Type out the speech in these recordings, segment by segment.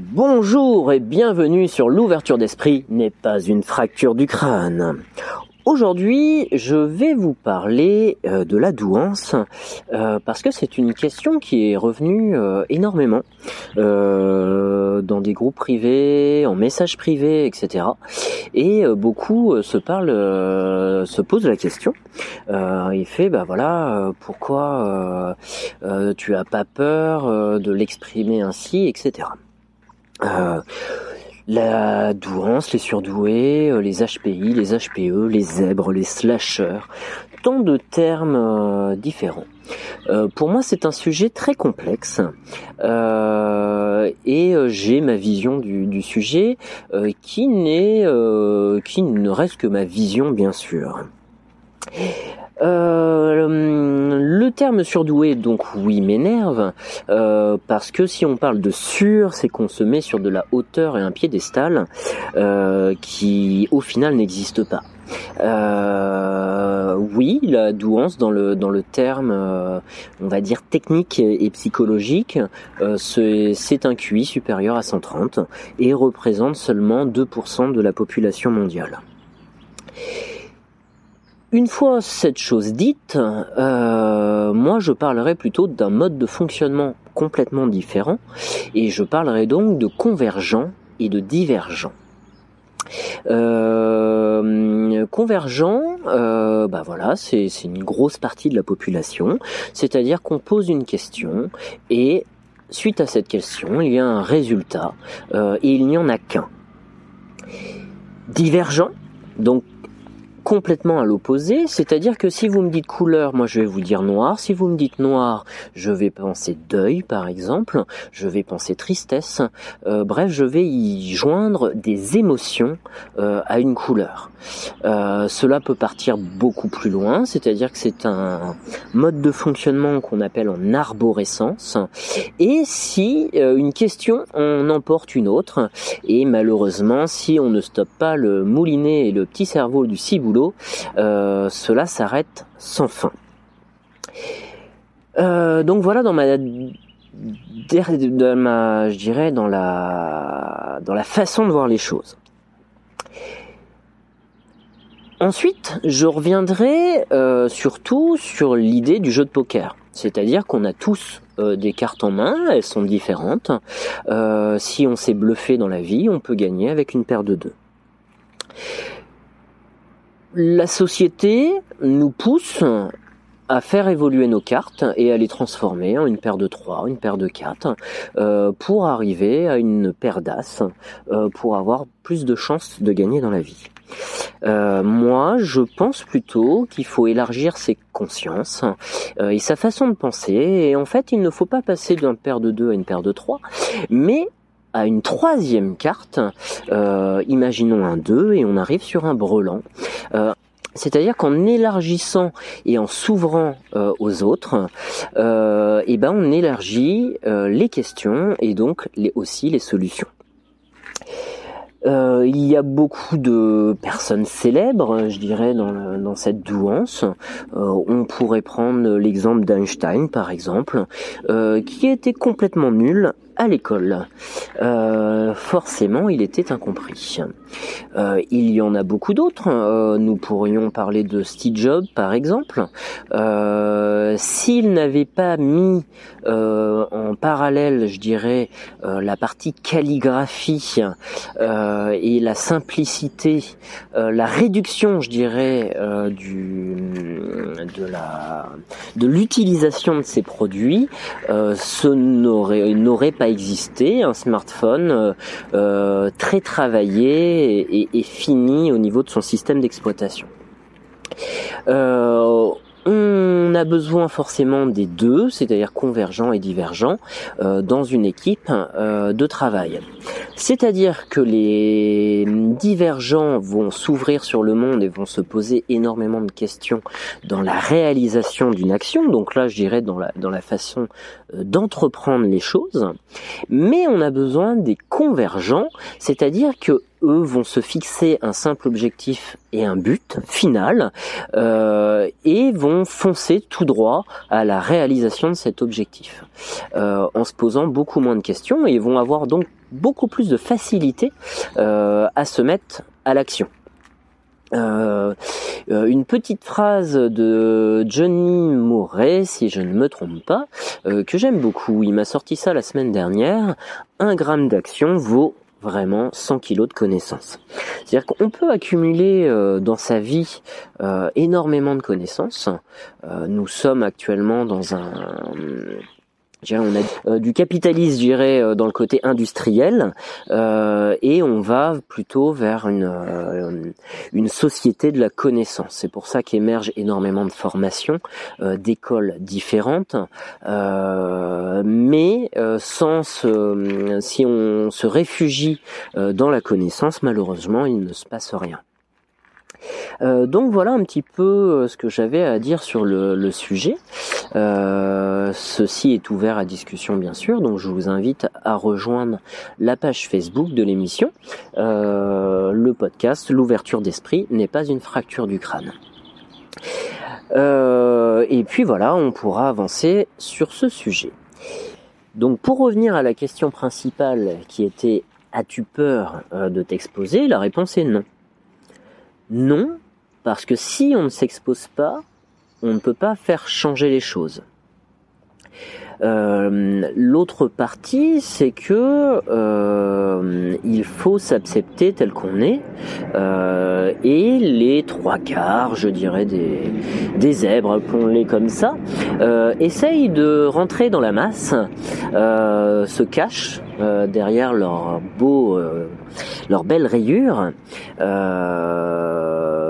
Bonjour et bienvenue sur l'ouverture d'esprit n'est pas une fracture du crâne. Aujourd'hui, je vais vous parler euh, de la douance euh, parce que c'est une question qui est revenue euh, énormément dans des groupes privés, en messages privés, etc. Et beaucoup se parlent, se posent la question. il fait, bah voilà, pourquoi tu as pas peur de l'exprimer ainsi, etc. Euh, la douance, les surdoués, euh, les HPI, les HPE, les zèbres, les slashers, tant de termes euh, différents. pour moi, c'est un sujet très complexe et j'ai ma vision du, du sujet qui n'est qui ne reste que ma vision, bien sûr. Euh, le terme surdoué, donc oui, m'énerve, euh, parce que si on parle de sur, c'est qu'on se met sur de la hauteur et un piédestal euh, qui, au final, n'existe pas. Oui, la douance dans le dans le terme, on va dire technique et psychologique, c'est un QI supérieur à 130 et représente seulement 2% de la population mondiale. Une fois cette chose dite, euh, moi je parlerai plutôt d'un mode de fonctionnement complètement différent et je parlerai donc de convergent et de divergent. Euh, convergent, euh, bah voilà, c'est une grosse partie de la population, c'est-à-dire qu'on pose une question et suite à cette question, il y a un résultat euh, et il n'y en a qu'un. Divergent, donc complètement à l'opposé, c'est-à-dire que si vous me dites couleur, moi je vais vous dire noir, si vous me dites noir, je vais penser deuil par exemple, je vais penser tristesse, euh, bref, je vais y joindre des émotions euh, à une couleur. Euh, cela peut partir beaucoup plus loin, c'est-à-dire que c'est un mode de fonctionnement qu'on appelle en arborescence, et si une question en emporte une autre, et malheureusement si on ne stoppe pas le moulinet et le petit cerveau du ciboulot, euh, cela s'arrête sans fin. Euh, donc voilà dans ma, ma, je dirais dans la, dans la façon de voir les choses. Ensuite, je reviendrai euh, surtout sur l'idée du jeu de poker. C'est-à-dire qu'on a tous des cartes en main, elles sont différentes. si on s'est bluffé dans la vie, on peut gagner avec une paire de deux la société nous pousse à faire évoluer nos cartes et à les transformer en une paire de 3, une paire de 4, euh, pour arriver à une paire d'as, euh, pour avoir plus de chances de gagner dans la vie. Euh, moi, je pense plutôt qu'il faut élargir ses consciences et sa façon de penser. Et en fait, il ne faut pas passer d'une paire de 2 à une paire de 3, mais à une troisième carte, euh, imaginons un 2 et on arrive sur un brelan. Euh, c'est-à-dire qu'en élargissant et en s'ouvrant euh, aux autres, eh ben on élargit les questions et donc les, aussi les solutions. Il y a beaucoup de personnes célèbres, je dirais, dans, cette douance. On pourrait prendre l'exemple d'Einstein, par exemple, qui était complètement nul à l'école. forcément, il était incompris. il y en a beaucoup d'autres. nous pourrions parler de Steve Jobs, par exemple. S'il n'avait pas mis en parallèle, je dirais, la partie calligraphie, euh, et la simplicité, euh, la réduction, je dirais, euh, du de la de l'utilisation de ces produits, ce n'aurait n'aurait pas existé un smartphone très travaillé et, et, fini au niveau de son système d'exploitation. On a besoin forcément des deux, c'est-à-dire convergents et divergents, euh, dans une équipe euh, de travail. C'est-à-dire que les divergents vont s'ouvrir sur le monde et vont se poser énormément de questions dans la réalisation d'une action. Donc là, je dirais dans la, façon euh, d'entreprendre les choses. Mais on a besoin des convergents, c'est-à-dire que eux vont se fixer un simple objectif et un but final euh, et vont foncer tout droit à la réalisation de cet objectif euh, en se posant beaucoup moins de questions et vont avoir donc beaucoup plus de facilité euh, à se mettre à l'action. Une petite phrase de Johnny Moret, si je ne me trompe pas, que j'aime beaucoup. Il m'a sorti ça la semaine dernière. Un gramme d'action vaut vraiment 100 kilos de connaissances. C'est-à-dire qu'on peut accumuler dans sa vie énormément de connaissances. nous sommes actuellement dans un on a euh, du capitalisme, je dirais, euh, dans le côté industriel, euh, et on va plutôt vers une, une société de la connaissance. C'est pour ça qu'émergent énormément de formations, d'écoles différentes, mais sans si on se réfugie dans la connaissance, malheureusement, il ne se passe rien. Euh, donc voilà un petit peu euh, ce que j'avais à dire sur le, sujet. Euh, ceci est ouvert à discussion bien sûr, donc je vous invite à rejoindre la page Facebook de l'émission. le podcast, l'ouverture d'esprit n'est pas une fracture du crâne. et puis voilà, on pourra avancer sur ce sujet. Donc pour revenir à la question principale qui était as-tu peur de t'exposer? La réponse est non. Non, parce que si on ne s'expose pas, on ne peut pas faire changer les choses. Euh, l'autre partie, c'est que euh, il faut s'accepter tel qu'on est, euh, et les trois quarts, je dirais des, des zèbres, appelons-les comme ça, essayent de rentrer dans la masse, se cachent derrière leur beau, leur belle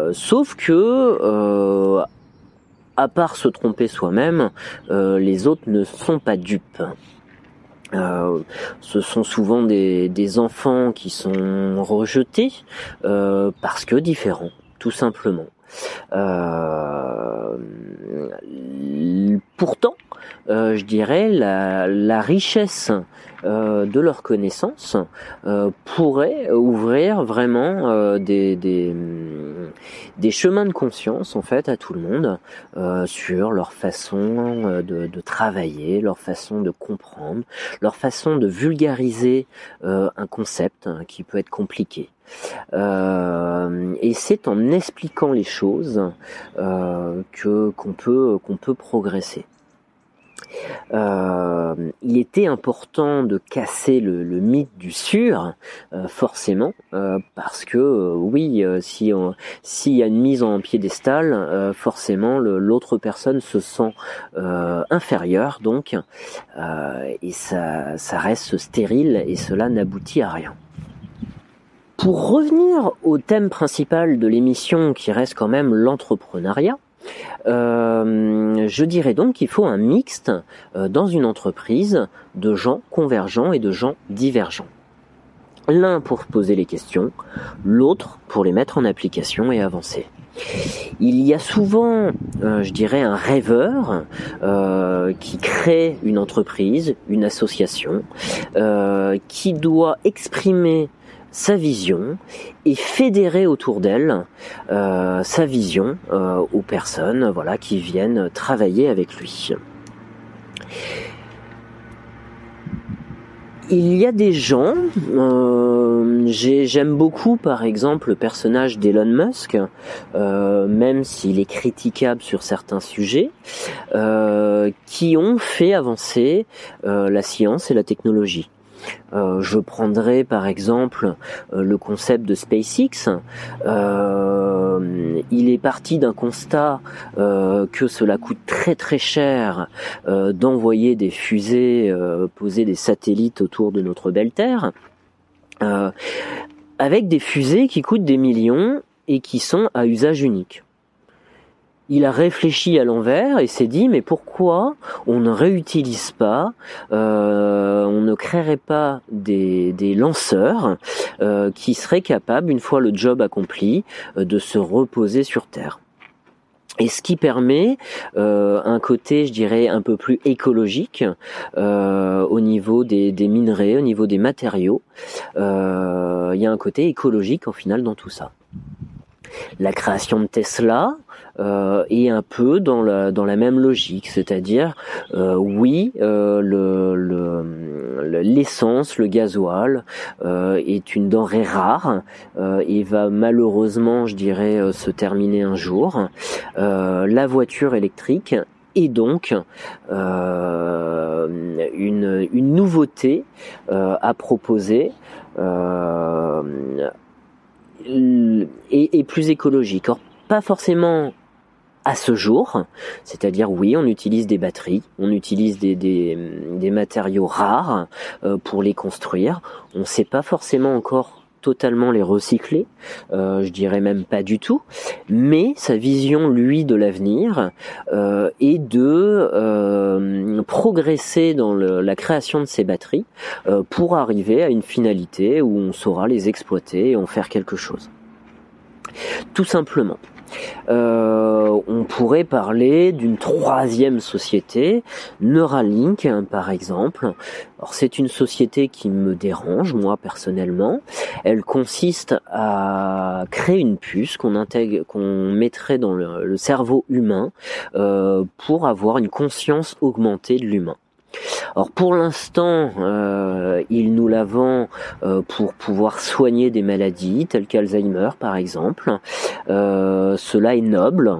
rayure, sauf que à part se tromper soi-même, euh, les autres ne sont pas dupes. Euh, ce sont souvent des, enfants qui sont rejetés euh, parce que différents, tout simplement. pourtant, je dirais la, richesse euh, de leurs connaissances euh, pourrait ouvrir vraiment euh, des, des, chemins de conscience en fait à tout le monde sur leur façon de, de, travailler, leur façon de comprendre, leur façon de vulgariser un concept hein, qui peut être compliqué. et c'est en expliquant les choses que qu'on peut qu'on peut progresser. Euh, il était important de casser le, mythe du sûr, euh, forcément, euh, parce que oui, si s'il y a une mise en piédestal, forcément l'autre personne se sent inférieure, donc, et ça, ça reste stérile et cela n'aboutit à rien. Pour revenir au thème principal de l'émission qui reste quand même l'entrepreneuriat, euh, je dirais donc qu'il faut un mixte euh, dans une entreprise de gens convergents et de gens divergents. L'un pour poser les questions, l'autre pour les mettre en application et avancer. Il y a souvent, euh, je dirais, un rêveur qui crée une entreprise, une association, qui doit exprimer sa vision et fédérer autour d'elle euh, sa vision euh, aux personnes voilà qui viennent travailler avec lui. Il y a des gens, euh, j'aime beaucoup par exemple le personnage d'Elon Musk, même s'il est critiquable sur certains sujets, qui ont fait avancer la science et la technologie. Euh, je prendrai par exemple euh, le concept de SpaceX. Euh, il est parti d'un constat que cela coûte très très cher d'envoyer des fusées, poser des satellites autour de notre belle Terre, avec des fusées qui coûtent des millions et qui sont à usage unique il a réfléchi à l'envers et s'est dit mais pourquoi on ne réutilise pas, euh, on ne créerait pas des, lanceurs euh, qui seraient capables, une fois le job accompli, euh, de se reposer sur Terre. et ce qui permet un côté, je dirais, un peu plus écologique au niveau des, des, minerais, au niveau des matériaux. Il y a un côté écologique en final dans tout ça. La création de Tesla euh, est un peu dans la, même logique, c'est-à-dire euh, oui, euh, le, l'essence, le, gasoil euh, est une denrée rare et va malheureusement, je dirais, se terminer un jour. la voiture électrique est donc une nouveauté à proposer et, plus écologique. Or, pas forcément à ce jour, c'est-à-dire oui, on utilise des batteries, on utilise des, des, matériaux rares euh, pour les construire. On ne sait pas forcément encore totalement les recycler, euh, je dirais même pas du tout, mais sa vision, lui, de l'avenir euh, est de euh, progresser dans la création de ces batteries pour arriver à une finalité où on saura les exploiter et en faire quelque chose. Tout simplement. Euh, on pourrait parler d'une troisième société, Neuralink par exemple. Alors c'est une société qui me dérange moi personnellement. Elle consiste à créer une puce qu'on intègre, qu'on mettrait dans le, cerveau humain euh, pour avoir une conscience augmentée de l'humain. Alors pour l'instant, euh, il nous la vend euh, pour pouvoir soigner des maladies telles qu'Alzheimer par exemple. Euh, cela est noble,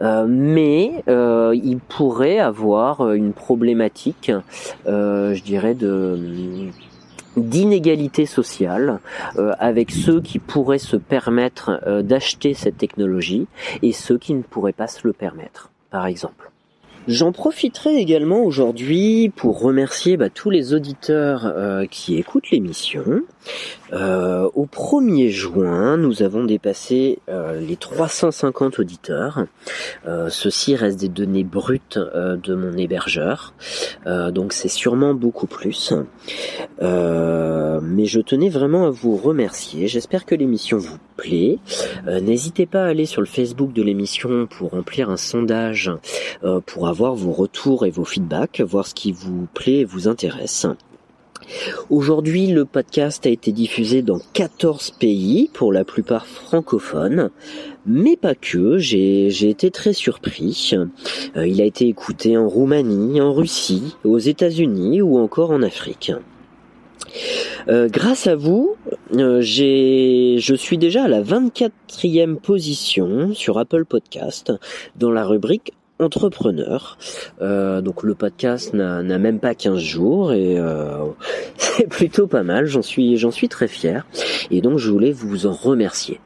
mais il pourrait avoir une problématique, je dirais, d'inégalité sociale avec ceux qui pourraient se permettre d'acheter cette technologie et ceux qui ne pourraient pas se le permettre, par exemple. J'en profiterai également aujourd'hui pour remercier bah, tous les auditeurs euh, qui écoutent l'émission. Euh, au 1er juin, nous avons dépassé euh, les 350 auditeurs. ceci reste des données brutes de mon hébergeur, donc c'est sûrement beaucoup plus. mais je tenais vraiment à vous remercier. J'espère que l'émission vous plaît. N'hésitez pas à aller sur le Facebook de l'émission pour remplir un sondage pour avoir vos retours et vos feedbacks, voir ce qui vous plaît et vous intéresse. Aujourd'hui, le podcast a été diffusé dans 14 pays, pour la plupart francophones, mais pas que, j'ai été très surpris. Euh, il a été écouté en Roumanie, en Russie, aux États-Unis ou encore en Afrique. Euh, grâce à vous, euh, je suis déjà à la 24e position sur Apple Podcast dans la rubrique entrepreneur. Euh, donc le podcast n'a même pas 15 jours et euh, c'est plutôt pas mal. J'en suis, j'en suis très fier. Et donc je voulais vous en remercier.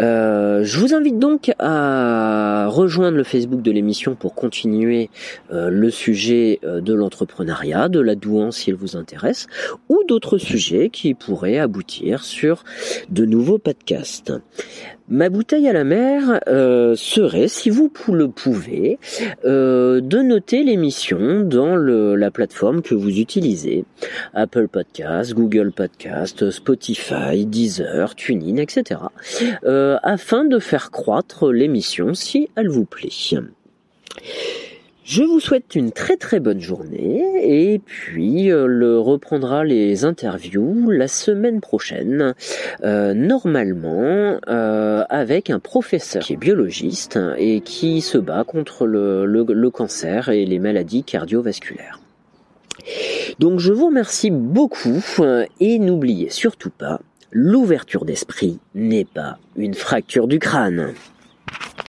Euh, je vous invite donc à rejoindre le Facebook de l'émission pour continuer euh, le sujet euh, de l'entrepreneuriat, de la douance si elle vous intéresse, ou d'autres sujets qui pourraient aboutir sur de nouveaux podcasts. Ma bouteille à la mer euh, serait, si vous le pouvez, euh, de noter l'émission dans le, la plateforme que vous utilisez. Apple Podcast, Google Podcast, Spotify, Deezer, TuneIn, etc. Euh, afin de faire croître l'émission si elle vous plaît. Je vous souhaite une très très bonne journée et puis euh, le reprendra les interviews la semaine prochaine, euh, normalement avec un professeur qui est biologiste et qui se bat contre le cancer et les maladies cardiovasculaires. Donc je vous remercie beaucoup et n'oubliez surtout pas, L'ouverture d'esprit n'est pas une fracture du crâne.